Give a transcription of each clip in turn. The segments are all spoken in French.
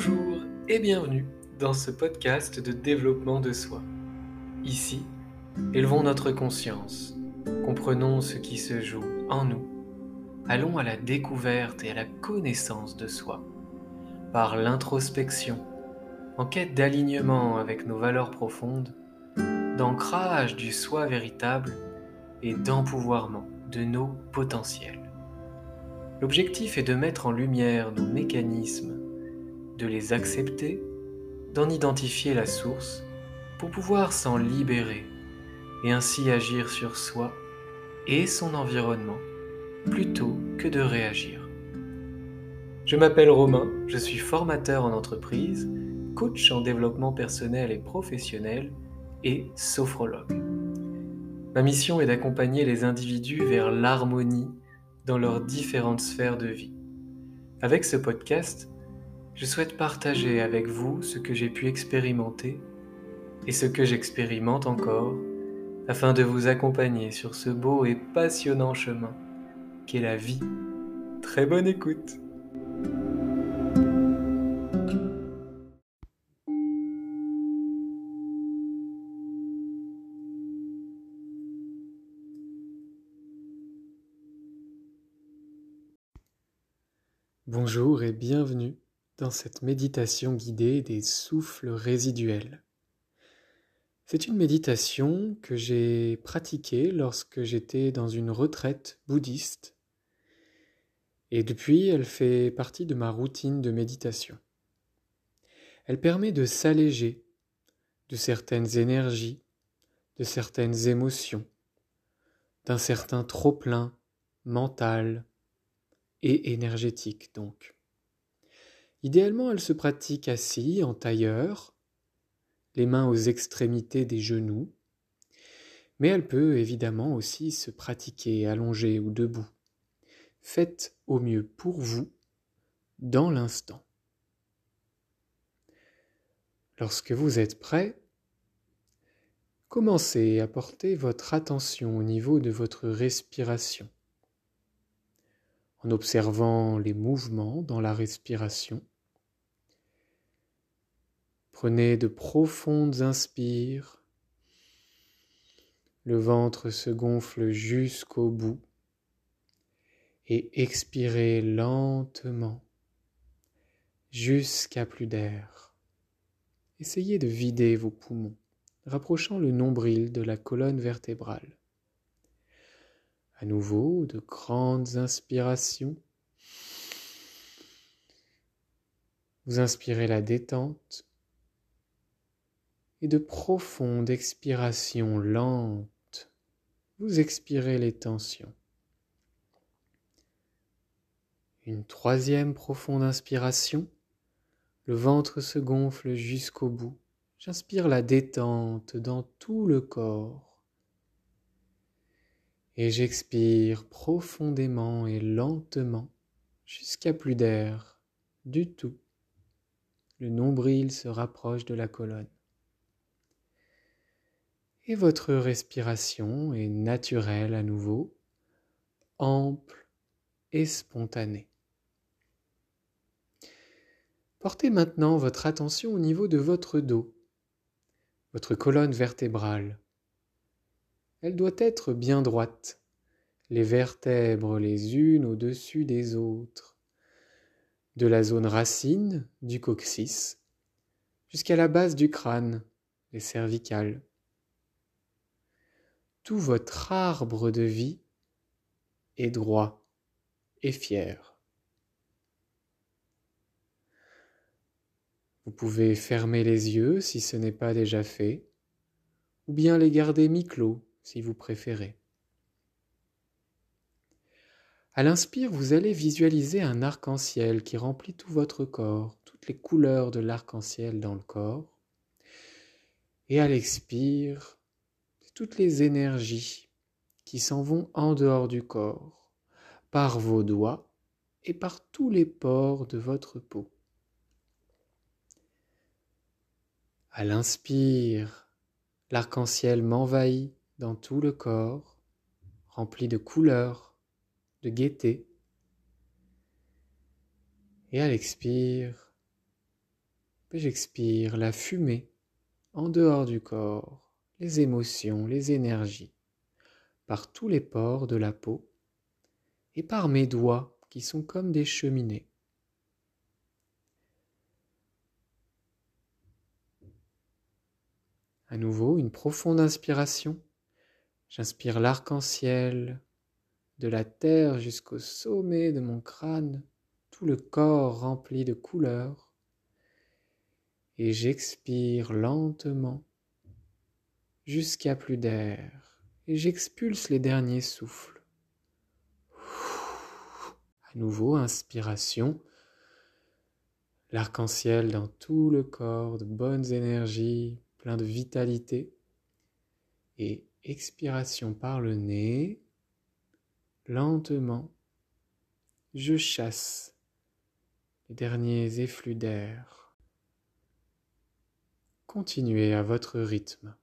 Bonjour et bienvenue dans ce podcast de développement de soi. Ici, élevons notre conscience, comprenons ce qui se joue en nous, allons à la découverte et à la connaissance de soi, par l'introspection, en quête d'alignement avec nos valeurs profondes, d'ancrage du soi véritable et d'empouvoirment de nos potentiels. L'objectif est de mettre en lumière nos mécanismes, de les accepter, d'en identifier la source pour pouvoir s'en libérer et ainsi agir sur soi et son environnement plutôt que de réagir. Je m'appelle Romain, je suis formateur en entreprise, coach en développement personnel et professionnel et sophrologue. Ma mission est d'accompagner les individus vers l'harmonie dans leurs différentes sphères de vie. Avec ce podcast, je souhaite partager avec vous ce que j'ai pu expérimenter et ce que j'expérimente encore afin de vous accompagner sur ce beau et passionnant chemin qu'est la vie. Très bonne écoute Bonjour et bienvenue dans cette méditation guidée des souffles résiduels. C'est une méditation que j'ai pratiquée lorsque j'étais dans une retraite bouddhiste et depuis elle fait partie de ma routine de méditation. Elle permet de s'alléger de certaines énergies, de certaines émotions, d'un certain trop-plein mental, et énergétique donc. Idéalement, elle se pratique assis, en tailleur, les mains aux extrémités des genoux, mais elle peut évidemment aussi se pratiquer allongée ou debout. Faites au mieux pour vous dans l'instant. Lorsque vous êtes prêt, commencez à porter votre attention au niveau de votre respiration en observant les mouvements dans la respiration. Prenez de profondes inspires. Le ventre se gonfle jusqu'au bout et expirez lentement jusqu'à plus d'air. Essayez de vider vos poumons, rapprochant le nombril de la colonne vertébrale. À nouveau, de grandes inspirations. Vous inspirez la détente et de profondes expirations lentes. Vous expirez les tensions. Une troisième profonde inspiration. Le ventre se gonfle jusqu'au bout. J'inspire la détente dans tout le corps et j'expire profondément et lentement jusqu'à plus d'air du tout. Le nombril se rapproche de la colonne. Et votre respiration est naturelle à nouveau, ample et spontanée. Portez maintenant votre attention au niveau de votre dos, votre colonne vertébrale, elle doit être bien droite, les vertèbres les unes au-dessus des autres, de la zone racine du coccyx jusqu'à la base du crâne, les cervicales. Tout votre arbre de vie est droit et fier. Vous pouvez fermer les yeux si ce n'est pas déjà fait, ou bien les garder mi-clos si vous préférez. À l'inspire, vous allez visualiser un arc-en-ciel qui remplit tout votre corps, toutes les couleurs de l'arc-en-ciel dans le corps. Et à l'expire, toutes les énergies qui s'en vont en dehors du corps, par vos doigts et par tous les pores de votre peau. À l'inspire, l'arc-en-ciel m'envahit dans tout le corps, rempli de couleurs, de gaieté. Et à l'expire, j'expire la fumée en dehors du corps, les émotions, les énergies, par tous les pores de la peau et par mes doigts qui sont comme des cheminées. À nouveau, une profonde inspiration. J'inspire l'arc-en-ciel de la terre jusqu'au sommet de mon crâne, tout le corps rempli de couleurs. Et j'expire lentement jusqu'à plus d'air. Et j'expulse les derniers souffles. À nouveau, inspiration. L'arc-en-ciel dans tout le corps, de bonnes énergies, plein de vitalité. Et expiration par le nez, lentement, je chasse les derniers effluves d'air. Continuez à votre rythme.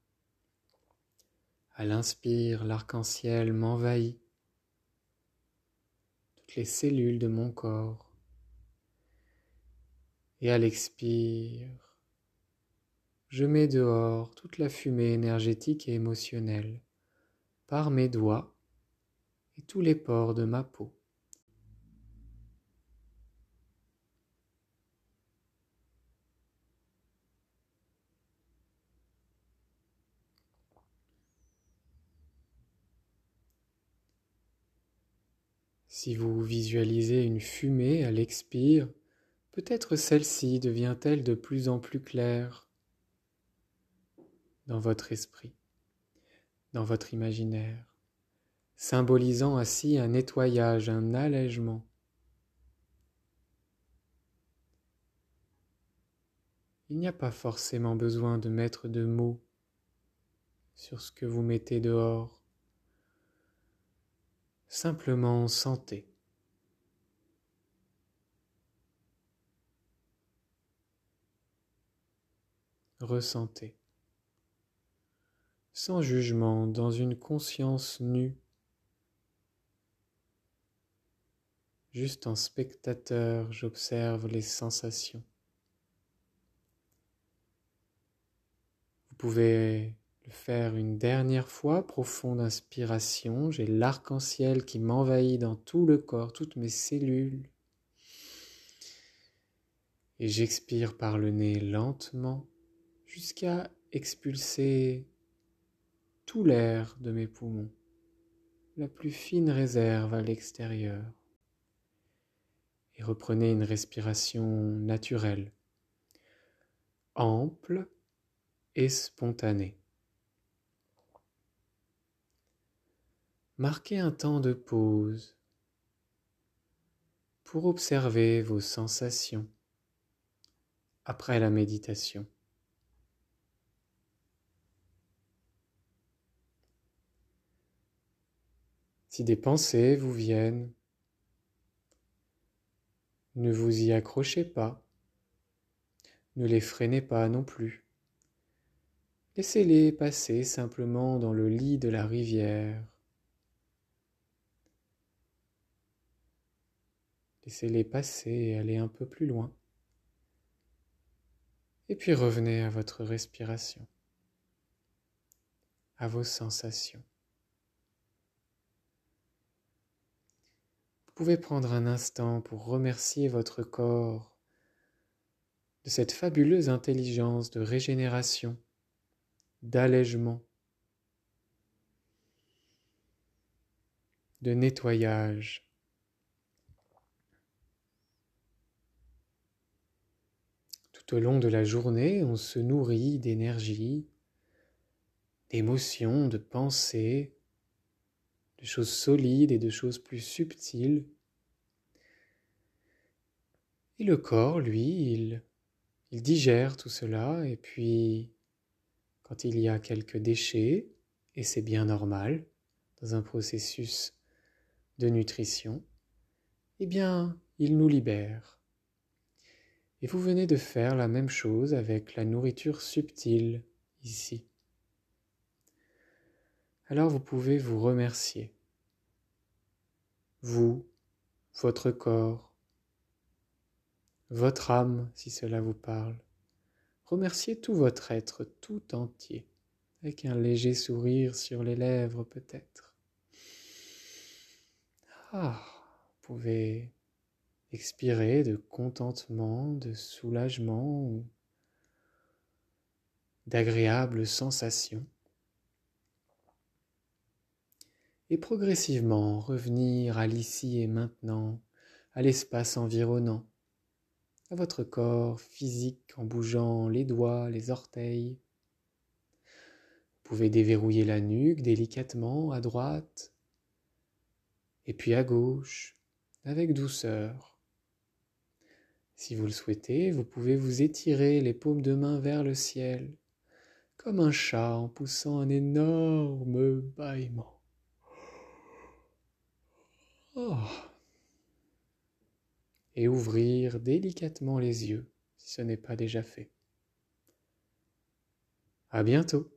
À l'inspire, l'arc-en-ciel m'envahit, toutes les cellules de mon corps. Et à l'expire, je mets dehors toute la fumée énergétique et émotionnelle par mes doigts et tous les pores de ma peau. Si vous visualisez une fumée à l'expire, peut-être celle-ci devient-elle de plus en plus claire dans votre esprit, dans votre imaginaire, symbolisant ainsi un nettoyage, un allègement. Il n'y a pas forcément besoin de mettre de mots sur ce que vous mettez dehors. Simplement sentez. Ressentez sans jugement, dans une conscience nue, juste en spectateur, j'observe les sensations. Vous pouvez le faire une dernière fois, profonde inspiration, j'ai l'arc-en-ciel qui m'envahit dans tout le corps, toutes mes cellules. Et j'expire par le nez lentement jusqu'à expulser tout l'air de mes poumons, la plus fine réserve à l'extérieur. Et reprenez une respiration naturelle, ample et spontanée. Marquez un temps de pause pour observer vos sensations après la méditation. Si des pensées vous viennent, ne vous y accrochez pas, ne les freinez pas non plus. Laissez-les passer simplement dans le lit de la rivière. Laissez-les passer et aller un peu plus loin. Et puis revenez à votre respiration, à vos sensations. Pouvez prendre un instant pour remercier votre corps de cette fabuleuse intelligence de régénération, d'allègement, de nettoyage. Tout au long de la journée, on se nourrit d'énergie, d'émotions, de pensées, de choses solides et de choses plus subtiles. Et le corps, lui, il, digère tout cela, et puis quand il y a quelques déchets, et c'est bien normal dans un processus de nutrition, eh bien, il nous libère. Et vous venez de faire la même chose avec la nourriture subtile ici alors vous pouvez vous remercier. Vous, votre corps, votre âme, si cela vous parle, remerciez tout votre être tout entier, avec un léger sourire sur les lèvres peut-être. Ah, vous pouvez expirer de contentement, de soulagement ou d'agréables sensations. Et progressivement revenir à l'ici et maintenant, à l'espace environnant, à votre corps physique en bougeant les doigts, les orteils. Vous pouvez déverrouiller la nuque délicatement à droite et puis à gauche avec douceur. Si vous le souhaitez, vous pouvez vous étirer les paumes de main vers le ciel, comme un chat en poussant un énorme bâillement. Oh et ouvrir délicatement les yeux si ce n'est pas déjà fait. À bientôt.